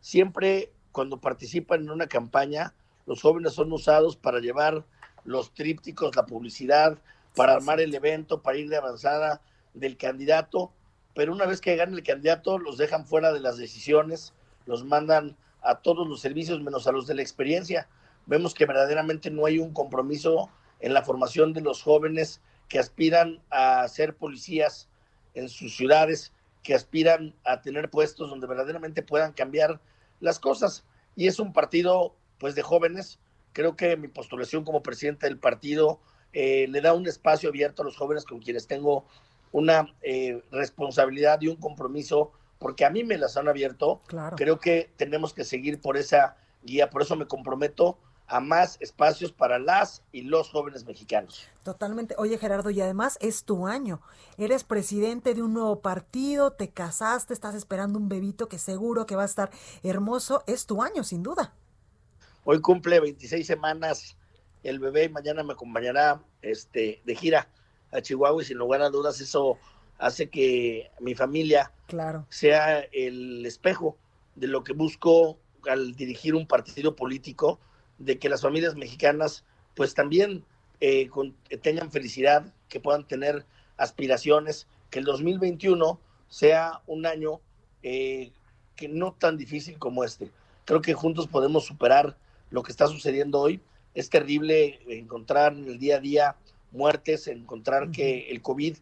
siempre cuando participan en una campaña, los jóvenes son usados para llevar los trípticos, la publicidad, para armar el evento, para ir de avanzada del candidato, pero una vez que gane el candidato, los dejan fuera de las decisiones, los mandan a todos los servicios menos a los de la experiencia. Vemos que verdaderamente no hay un compromiso en la formación de los jóvenes que aspiran a ser policías en sus ciudades, que aspiran a tener puestos donde verdaderamente puedan cambiar las cosas. Y es un partido pues de jóvenes. Creo que mi postulación como presidente del partido eh, le da un espacio abierto a los jóvenes con quienes tengo una eh, responsabilidad y un compromiso, porque a mí me las han abierto. Creo que tenemos que seguir por esa guía, por eso me comprometo a más espacios para las y los jóvenes mexicanos. Totalmente. Oye Gerardo, y además es tu año. Eres presidente de un nuevo partido, te casaste, estás esperando un bebito que seguro que va a estar hermoso. Es tu año, sin duda. Hoy cumple 26 semanas el bebé y mañana me acompañará este, de gira a Chihuahua y sin lugar a dudas eso hace que mi familia claro. sea el espejo de lo que busco al dirigir un partido político, de que las familias mexicanas pues también eh, tengan felicidad, que puedan tener aspiraciones, que el 2021 sea un año eh, que no tan difícil como este. Creo que juntos podemos superar lo que está sucediendo hoy. Es terrible encontrar en el día a día muertes, encontrar que el COVID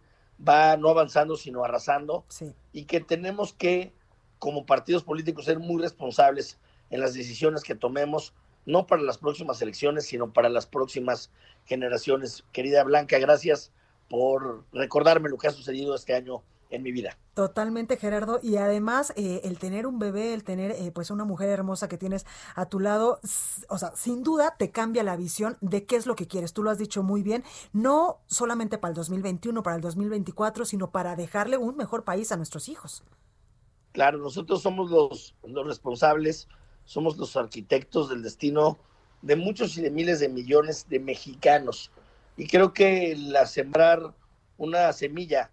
va no avanzando, sino arrasando, y que tenemos que como partidos políticos ser muy responsables en las decisiones que tomemos, no para las próximas elecciones, sino para las próximas generaciones. Querida Blanca, gracias por recordarme lo que ha sucedido este año en mi vida. Totalmente, Gerardo. Y además, eh, el tener un bebé, el tener eh, pues una mujer hermosa que tienes a tu lado, o sea, sin duda te cambia la visión de qué es lo que quieres. Tú lo has dicho muy bien, no solamente para el 2021, para el 2024, sino para dejarle un mejor país a nuestros hijos. Claro, nosotros somos los, los responsables, somos los arquitectos del destino de muchos y de miles de millones de mexicanos. Y creo que la sembrar una semilla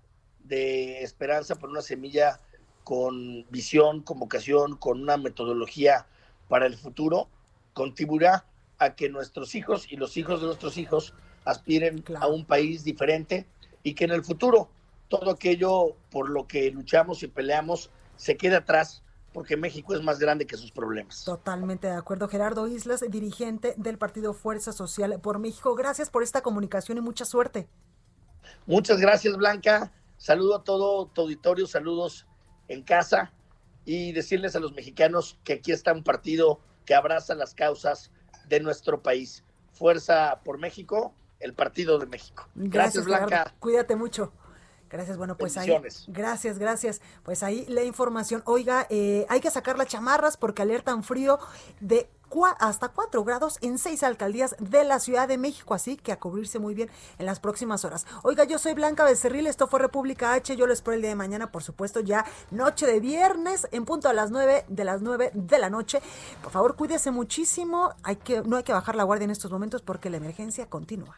de esperanza, por una semilla con visión, con vocación, con una metodología para el futuro, contribuirá a que nuestros hijos y los hijos de nuestros hijos aspiren a un país diferente y que en el futuro todo aquello por lo que luchamos y peleamos se quede atrás porque México es más grande que sus problemas. Totalmente de acuerdo. Gerardo Islas, dirigente del Partido Fuerza Social por México. Gracias por esta comunicación y mucha suerte. Muchas gracias, Blanca. Saludo a todo tu auditorio, saludos en casa y decirles a los mexicanos que aquí está un partido que abraza las causas de nuestro país. Fuerza por México, el Partido de México. Gracias, Blanca. Cuídate mucho. Gracias, bueno, pues ahí. Gracias, gracias. Pues ahí la información. Oiga, eh, hay que sacar las chamarras porque alertan frío de hasta 4 grados en seis alcaldías de la Ciudad de México, así que a cubrirse muy bien en las próximas horas. Oiga, yo soy Blanca Becerril, esto fue República H, yo lo espero el día de mañana, por supuesto, ya noche de viernes, en punto a las 9 de las 9 de la noche. Por favor, cuídese muchísimo, hay que, no hay que bajar la guardia en estos momentos porque la emergencia continúa.